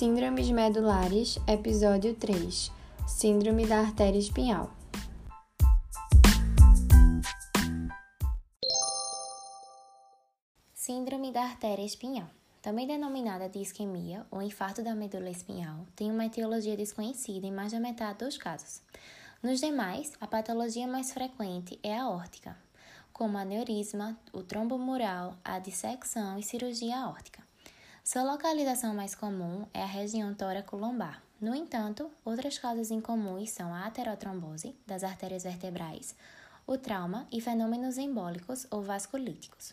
Síndromes medulares, episódio 3 Síndrome da artéria espinhal. Síndrome da artéria espinhal, também denominada de isquemia ou infarto da medula espinhal, tem uma etiologia desconhecida em mais da metade dos casos. Nos demais, a patologia mais frequente é a órtica, como aneurisma, o trombo mural, a dissecção e cirurgia aórtica. Sua localização mais comum é a região tóraco-lombar. No entanto, outras causas incomuns são a aterotrombose das artérias vertebrais, o trauma e fenômenos embólicos ou vasculíticos.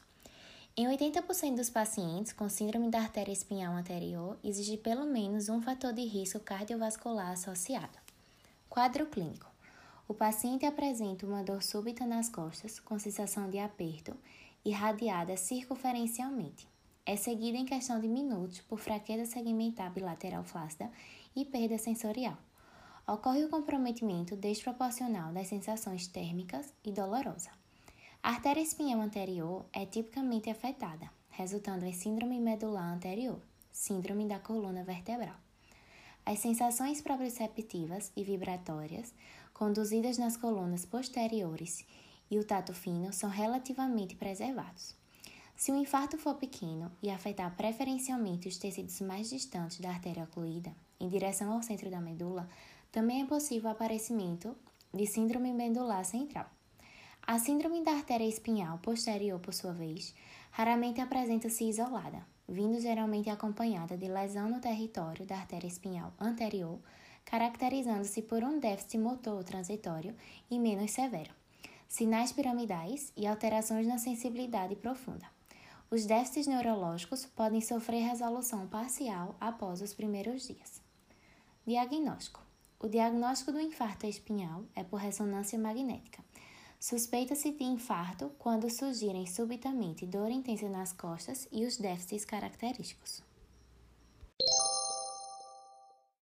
Em 80% dos pacientes com síndrome da artéria espinhal anterior, existe pelo menos um fator de risco cardiovascular associado. Quadro clínico: o paciente apresenta uma dor súbita nas costas, com sensação de aperto, irradiada circunferencialmente é seguida em questão de minutos por fraqueza segmentar bilateral flácida e perda sensorial. Ocorre o comprometimento desproporcional das sensações térmicas e dolorosa. A artéria espinhal anterior é tipicamente afetada, resultando em síndrome medular anterior, síndrome da coluna vertebral. As sensações proprioceptivas e vibratórias, conduzidas nas colunas posteriores e o tato fino, são relativamente preservados. Se o infarto for pequeno e afetar preferencialmente os tecidos mais distantes da artéria ocluída, em direção ao centro da medula, também é possível o aparecimento de síndrome medular central. A síndrome da artéria espinhal posterior, por sua vez, raramente apresenta-se isolada, vindo geralmente acompanhada de lesão no território da artéria espinhal anterior, caracterizando-se por um déficit motor transitório e menos severo, sinais piramidais e alterações na sensibilidade profunda. Os déficits neurológicos podem sofrer resolução parcial após os primeiros dias. Diagnóstico: O diagnóstico do infarto espinhal é por ressonância magnética. Suspeita-se de infarto quando surgirem subitamente dor intensa nas costas e os déficits característicos.